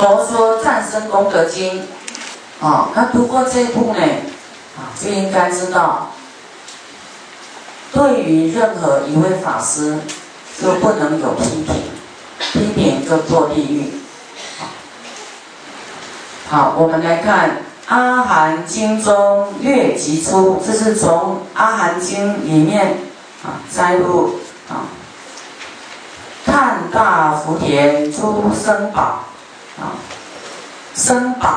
佛说《战生功德经》，啊，那读过这一部呢，啊，就应该知道，对于任何一位法师，就不能有批评，批评就堕地狱。好，我们来看《阿含经》中略集出，这是从《阿含经》里面啊摘录啊。看大福田出生宝啊，生宝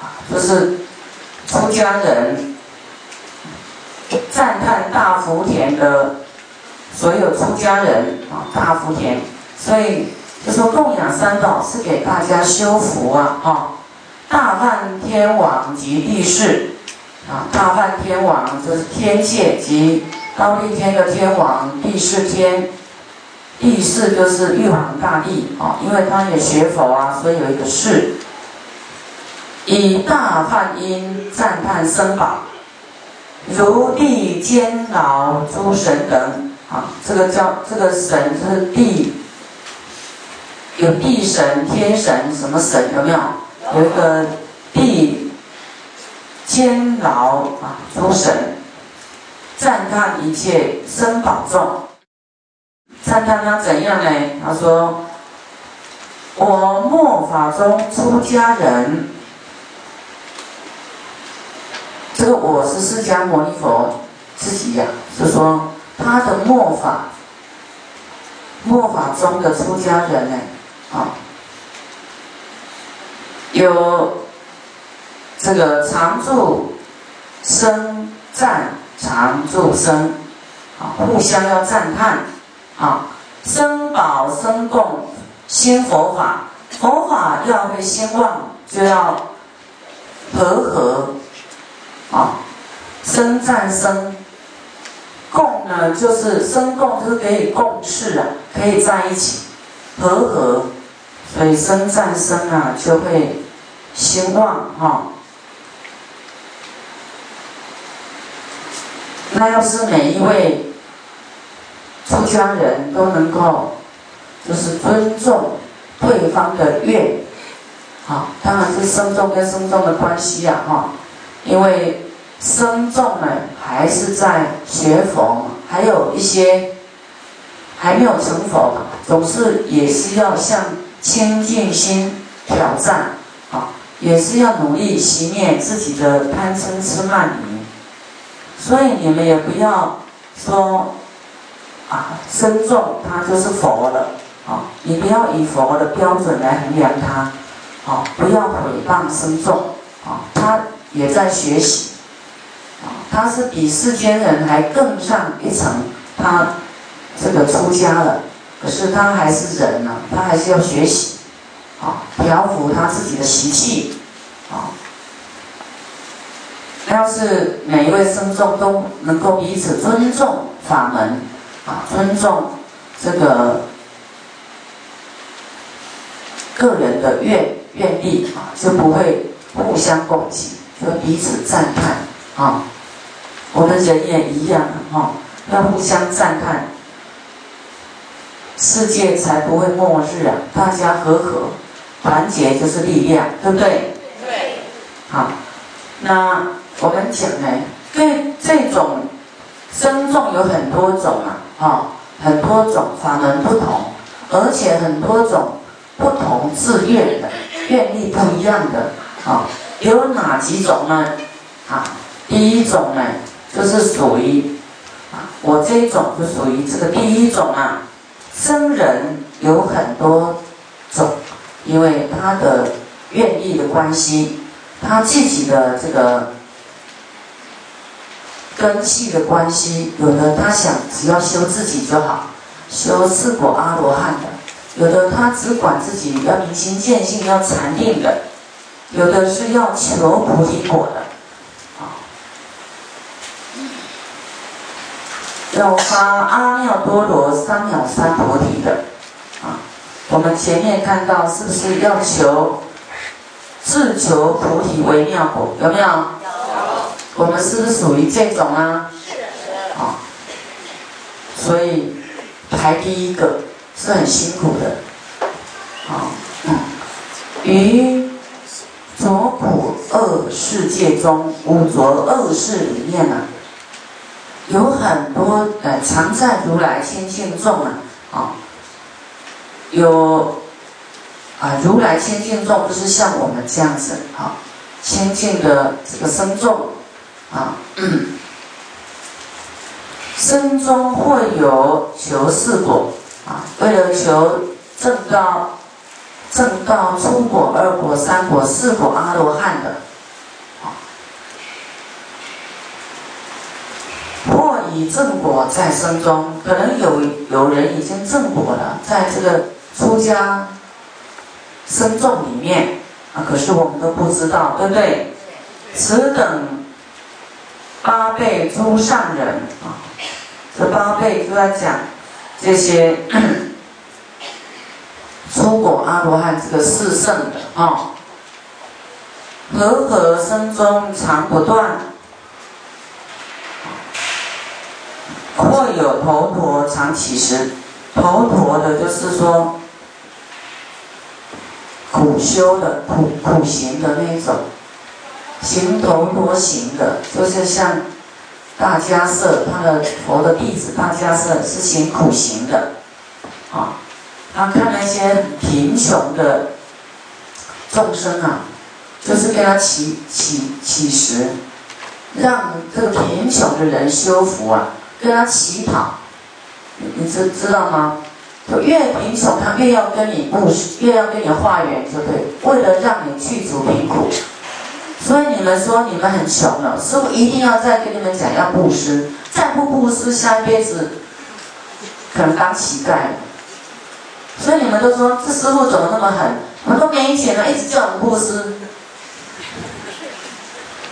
啊，就是出家人赞叹大福田的所有出家人啊，大福田，所以就说供养三宝是给大家修福啊，哈。大梵天王及地势，啊，大梵天王就是天界及高丽天的天王，地势天，第四就是玉皇大帝啊，因为他也学佛啊，所以有一个士。以大梵音赞叹僧宝，如地监牢诸神等啊，这个叫这个神就是地，有地神、天神什么神有没有？有一个地监牢啊，诸神赞叹一切生宝众，赞叹他怎样呢？他说：“我末法中出家人，这个我是释迦牟尼佛自己呀，是说他的末法，末法中的出家人呢，啊。”有这个常住生赞常住生啊，互相要赞叹啊，生宝生供兴佛法，佛法要会兴旺，就要和合啊，生赞生供呢，就是生供就是可以共事啊，可以在一起和合，所以生赞生啊就会。兴旺哈，那要是每一位出家人都能够，就是尊重对方的愿，好，当然是僧众跟僧众的关系呀哈，因为僧众呢还是在学佛，还有一些还没有成佛，总是也是要向清净心挑战。也是要努力熄灭自己的贪嗔痴慢疑，所以你们也不要说啊，身重他就是佛了啊，你不要以佛的标准来衡量他，啊，不要毁谤身重啊，他也在学习啊，他是比世间人还更上一层，他这个出家了，可是他还是人呢，他还是要学习。啊，调伏他自己的习气，啊，要是每一位僧众都能够彼此尊重法门，啊，尊重这个个人的愿愿力，啊，就不会互相攻击，就彼此赞叹，啊，我们人也一样，哈，要互相赞叹，世界才不会末日啊，大家和和。团结就是力量，对不对？对。好，那我们讲呢，僧众有很多种啊，哈，很多种法门不同，而且很多种不同自愿的愿力不一样的啊，有哪几种呢？啊，第一种呢，就是属于啊，我这一种就属于这个第一种啊，僧人有很多种。因为他的愿力的关系，他自己的这个根系的关系，有的他想只要修自己就好，修四果阿罗汉的；有的他只管自己要明心见性要禅定的；有的是要求菩提果的，啊，要发阿耨多罗三藐三菩提的。啊我们前面看到是不是要求自求菩提为妙果？有没有？有。我们是不是属于这种啊？是。啊。所以排第一个是很辛苦的。好。嗯。于浊苦恶世界中，五浊恶世里面呢，有很多呃常在如来心性众啊，啊，有啊如来心性众，不是像我们这样子啊，清净的这个僧众啊，僧中会有求四果啊，为了求正道。正道初果、二果、三果、四果阿罗汉的，啊或以正果在生中，可能有有人已经正果了，在这个出家僧众里面啊，可是我们都不知道，对不对？此等八辈诸上人啊，这八辈就在讲这些。出果阿罗汉这个四圣的啊，和合生中常不断，或有头陀常起时，头陀的就是说苦修的苦苦行的那种，行头陀行的，就是像大迦舍他的佛的弟子大迦舍是行苦行的，啊。他看那些贫穷的众生啊，就是给他起起起食，让这个贫穷的人修福啊，跟他乞讨，你知知道吗？就越贫穷，他越要跟你布施，越要跟你化缘，就对，为了让你去除贫苦。所以你们说你们很穷了，师傅一定要再跟你们讲要布施，再不布施，下一辈子可能当乞丐。所以你们都说这师傅怎么那么狠？我们都没钱了，一直叫我们布施，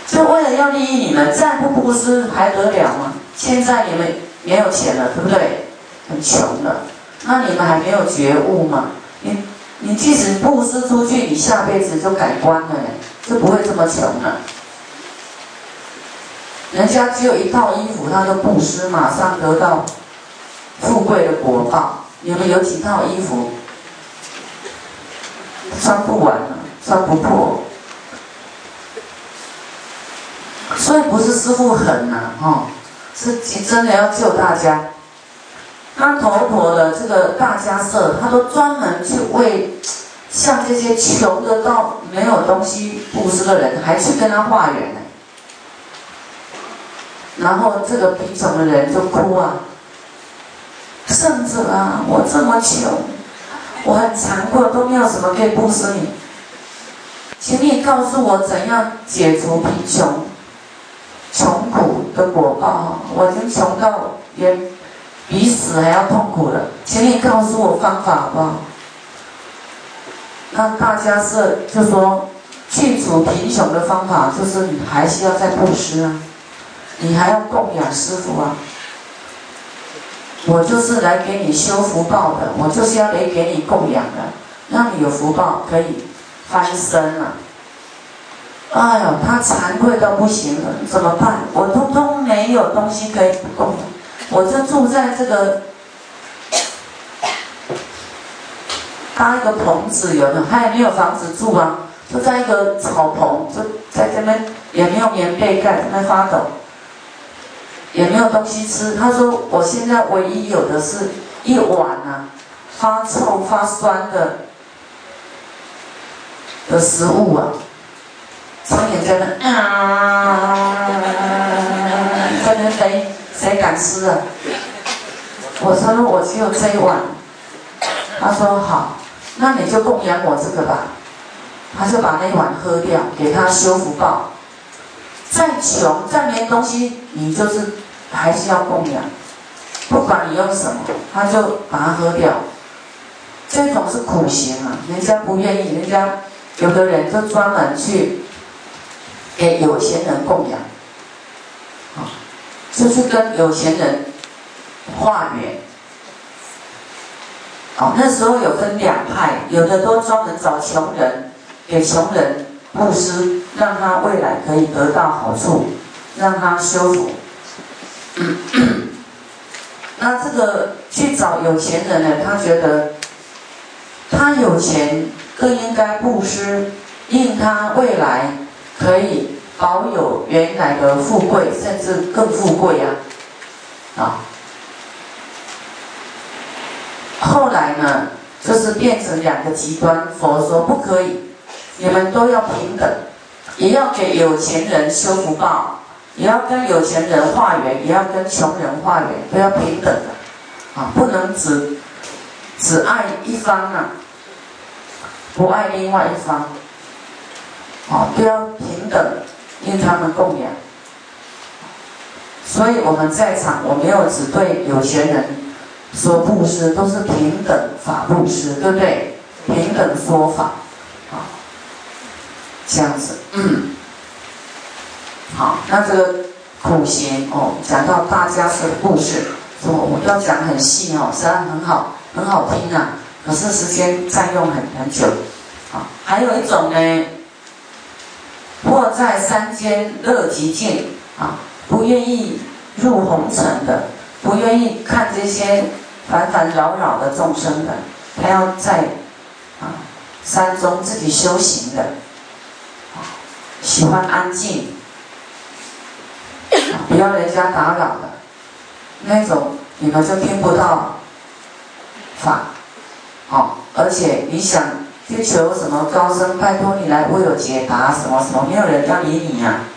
就为了要利益你们，再不布施还得了吗？现在你们没有钱了，对不对？很穷了，那你们还没有觉悟吗？你你即使布施出去，你下辈子就改观了，就不会这么穷了。人家只有一套衣服，他都布施，马上得到富贵的果报。你们有几套衣服穿不完了，穿不破，所以不是师傅狠呐，哈，是真的要救大家。他头陀的这个大家社，他都专门去为像这些穷的到没有东西布施的人，还去跟他化缘呢。然后这个贫穷的人就哭啊。圣者啊，我这么穷，我很惭愧，都没有什么可以布施你，请你告诉我怎样解除贫穷、穷苦的果报。我已经穷到连比死还要痛苦了，请你告诉我方法好不好？那大家是就说去除贫穷的方法，就是你还是要再布施啊，你还要供养师傅啊。我就是来给你修福报的，我就是要来给你供养的，让你有福报可以翻身了。哎呦，他惭愧到不行了，怎么办？我通通没有东西可以供，我就住在这个搭一个棚子，有没有？他也没有房子住啊，就在一个草棚，就在这边也没有棉被盖，在那发抖。也没有东西吃。他说：“我现在唯一有的是一碗啊，发臭发酸的的食物啊。”苍蝇在那啊，在那飞，谁敢吃啊？我说：“我只有这一碗。”他说：“好，那你就供养我这个吧。”他就把那碗喝掉，给他修福报。再穷再没东西，你就是还是要供养，不管你用什么，他就把它喝掉。这种是苦行啊，人家不愿意，人家有的人就专门去给有钱人供养，啊，就是跟有钱人化缘。那时候有分两派，有的都专门找穷人，给穷人布施。让他未来可以得到好处，让他修复。那这个去找有钱人呢？他觉得他有钱，更应该布施，令他未来可以保有原来的富贵，甚至更富贵啊！啊，后来呢，就是变成两个极端。佛说不可以，你们都要平等，也要给有钱人修福报，也要跟有钱人化缘，也要跟穷人化缘，都要平等的啊，不能只只爱一方啊，不爱另外一方啊，都要平等，因他们供养。所以我们在场，我没有只对有钱人说布施，都是平等法布施，对不对？平等说法，啊，这样子，嗯，好，那这个苦行哦，讲到大家是故事，说我要讲很细哦，虽然很好，很好听啊，可是时间占用很很久，啊，还有一种呢，或在山间乐极静啊。不愿意入红尘的，不愿意看这些烦烦扰扰的众生的，他要在啊山中自己修行的，喜欢安静，不要人家打扰的，那种你们就听不到法，好，而且你想去求什么高僧，拜托你来为我解答什么什么，没有人要理你呀。这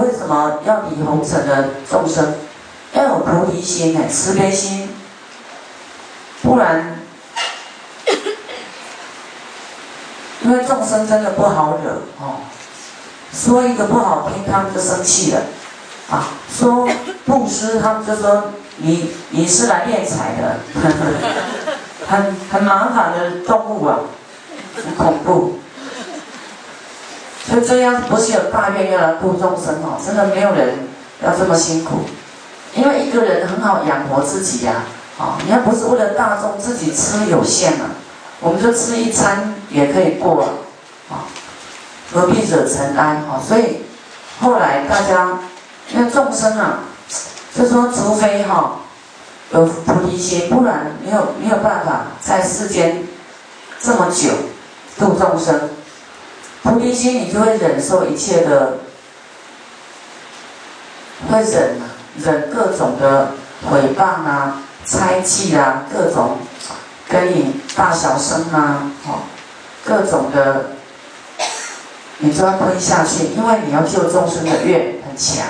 为什么要理红尘的众生？要有菩提心哎，慈悲心，不然，因为众生真的不好惹哦。说一个不好听，他们就生气了啊；说布施，他们就说你你是来敛财的，很很麻烦的动物啊，很恐怖。所以这样不是有大愿要来度众生哦，真的没有人要这么辛苦，因为一个人很好养活自己呀，啊，你要不是为了大众，自己吃有限嘛，我们就吃一餐也可以过了，啊，何必惹尘埃啊？所以后来大家，因为众生啊，就说除非哈有菩提心，不然没有没有办法在世间这么久度众生。菩提心，你就会忍受一切的，会忍，忍各种的诽谤啊、猜忌啊，各种跟你大小声啊，哦，各种的，你就要吞下去，因为你要救众生的愿很强。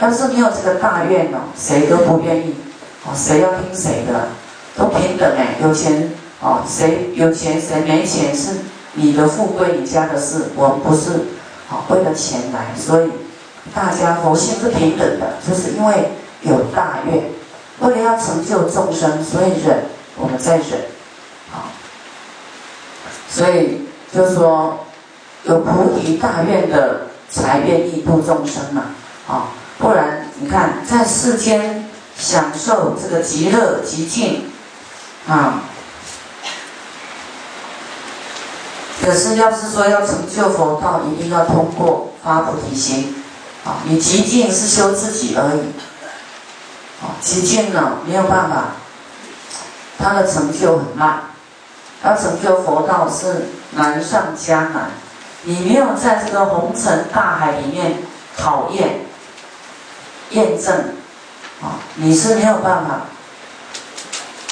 要是没有这个大愿哦，谁都不愿意哦，谁要听谁的，都平等哎，有钱哦，谁有钱谁没钱是。你的富贵，你家的事，我们不是好为了钱来，所以大家佛性是平等的，就是因为有大愿，为了要成就众生，所以忍，我们在忍，好，所以就说有菩提大愿的才愿意度众生嘛，啊，不然你看在世间享受这个极乐极静，啊。可是，要是说要成就佛道，一定要通过发菩提心，啊，你极静是修自己而已，啊，极静呢没有办法，他的成就很慢，要成就佛道是难上加难，你没有在这个红尘大海里面考验、验证，啊，你是没有办法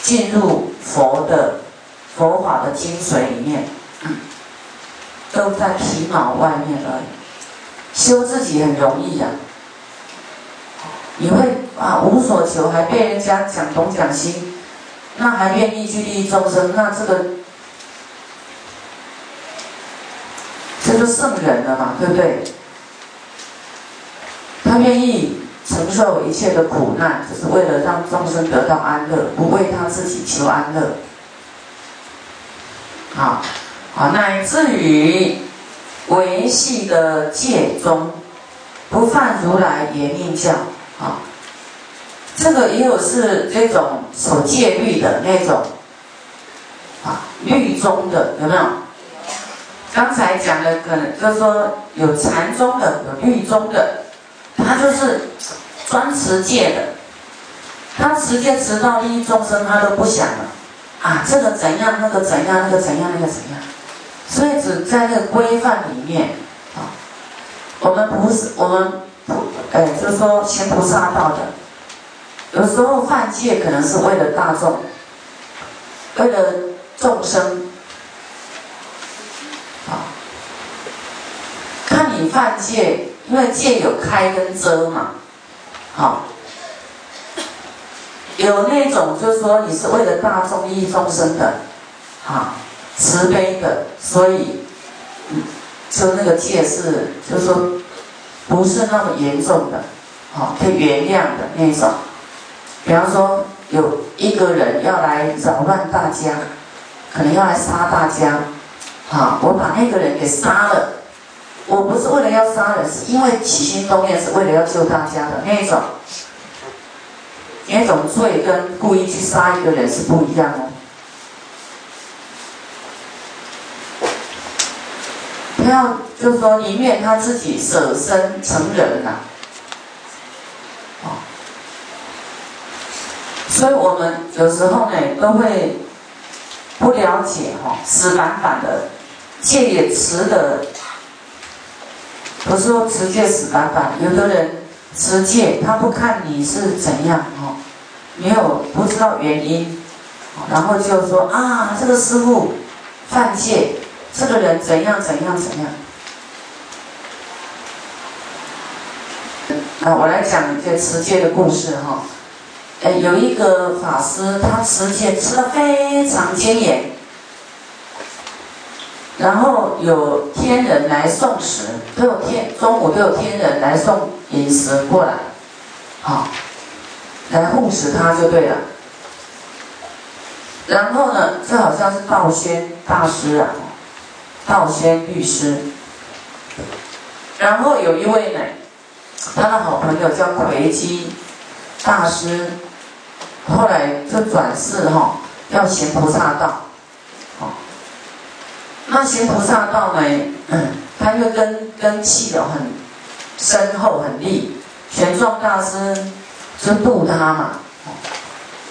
进入佛的佛法的精髓里面。都在皮毛外面而已，修自己很容易呀。你会啊无所求，还被人家讲东讲西，那还愿意去利益众生，那这个这就圣人了嘛，对不对？他愿意承受一切的苦难，只是为了让众生得到安乐，不为他自己求安乐。好。啊，乃至于维系的戒中，不犯如来言命教啊，这个也有是这种守戒律的那种啊，律宗的有没有？刚才讲的可能就是说有禅宗的，有律宗的，他就是专持戒的，他持戒持到利益众生，他都不想了。啊，这个怎样，那个怎样，那个怎样，那个怎样，所以只在那个规范里面啊。我们不是我们不哎，就是说行菩萨道的，有时候犯戒可能是为了大众，为了众生啊。看你犯戒，因为戒有开跟遮嘛，好。有那种就是说你是为了大众利益众生的，好，慈悲的，所以，就那个戒是就是说不是那么严重的，好可以原谅的那一种。比方说有一个人要来扰乱大家，可能要来杀大家，好，我把那个人给杀了，我不是为了要杀人，是因为起心动念是为了要救大家的那一种。那种罪跟故意去杀一个人是不一样哦。要就是说，宁愿他自己舍身成人呐，哦。所以我们有时候呢，都会不了解哈，死板板的戒也持的，不是说持戒死板板，有的人。持戒，他不看你是怎样哦，没有不知道原因，然后就说啊，这个师傅犯戒，这个人怎样怎样怎样。啊，我来讲一个持戒的故事哈。哎，有一个法师，他持戒持的非常坚严。然后有天人来送食，都有天中午都有天人来送饮食过来，好，来护持他就对了。然后呢，这好像是道宣大师啊，道宣律师。然后有一位呢，他的好朋友叫魁基大师，后来就转世哈，要行菩萨道。那行菩萨道呢？嗯，他又根根气的很深厚很利，玄奘大师就度他嘛。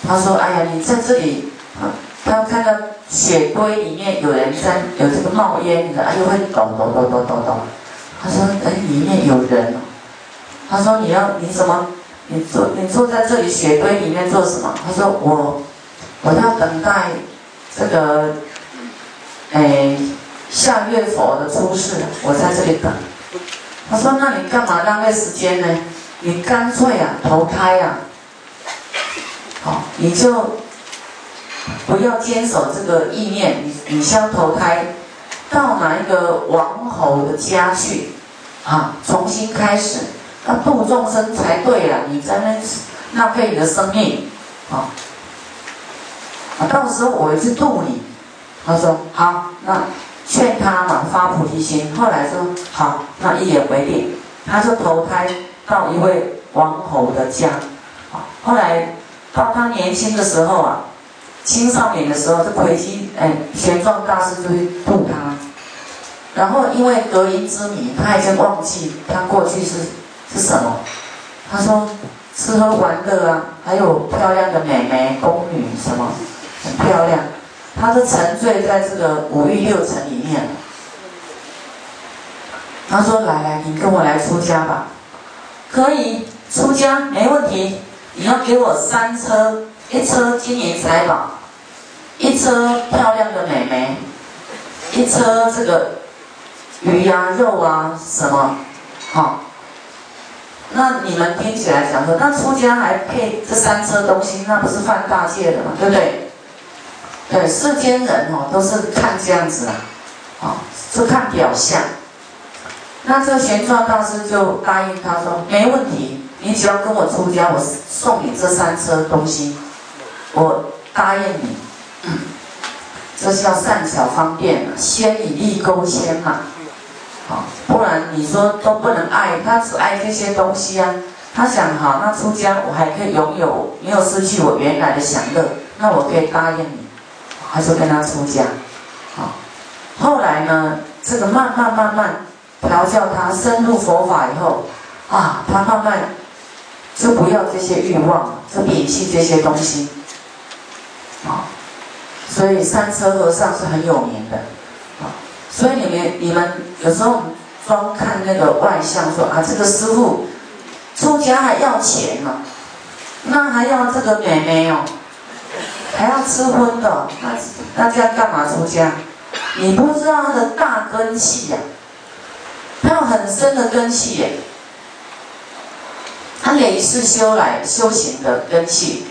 他说：“哎呀，你在这里，他看到雪堆里面有人在有这个冒烟的，哎呦会抖抖抖抖抖抖。他说：哎，里面有人。他说：你要你怎么？你坐你坐在这里雪堆里面做什么？他说：我我要等待这个。”哎，下月佛的出世，我在这里等。他说：“那你干嘛浪费时间呢？你干脆啊投胎呀，好，你就不要坚守这个意念，你你先投胎到哪一个王侯的家去，啊，重新开始，那度众生才对了！你在那浪费你的生命，啊，啊，到时候我会去度你。”他说好，那劝他嘛发菩提心。后来说好，那一言为定，他就投胎到一位王侯的家。后来到他年轻的时候啊，青少年的时候，这魁星哎玄奘大师就会度他。然后因为隔音之谜，他已经忘记他过去是是什么。他说吃喝玩乐啊，还有漂亮的美眉宫女什么，很漂亮。他是沉醉在这个五欲六尘里面。他说：“来来，你跟我来出家吧，可以出家没问题。你要给我三车，一车金银财宝，一车漂亮的美眉，一车这个鱼呀肉啊什么，好。那你们听起来讲说，那出家还配这三车东西，那不是犯大戒的嘛，对不对？”对世间人哦，都是看这样子啊，哦，是看表象。那这玄奘大师就答应他说：“没问题，你只要跟我出家，我送你这三车东西，我答应你。”这是要善巧方便，先以利勾先嘛，好，不然你说都不能爱他，只爱这些东西啊。他想好，那出家我还可以拥有，没有失去我原来的享乐，那我可以答应你。还是跟他出家，好，后来呢，这个慢慢慢慢调教他深入佛法以后，啊，他慢慢就不要这些欲望，就摒弃这些东西。所以三车和尚是很有名的。啊，所以你们你们有时候光看那个外相，说啊，这个师傅出家还要钱呢，那还要这个美眉哦，还要吃荤的，那那这样干嘛出家？你不知道他的大根气呀，他有很深的根气耶。他累世修来修行的根气，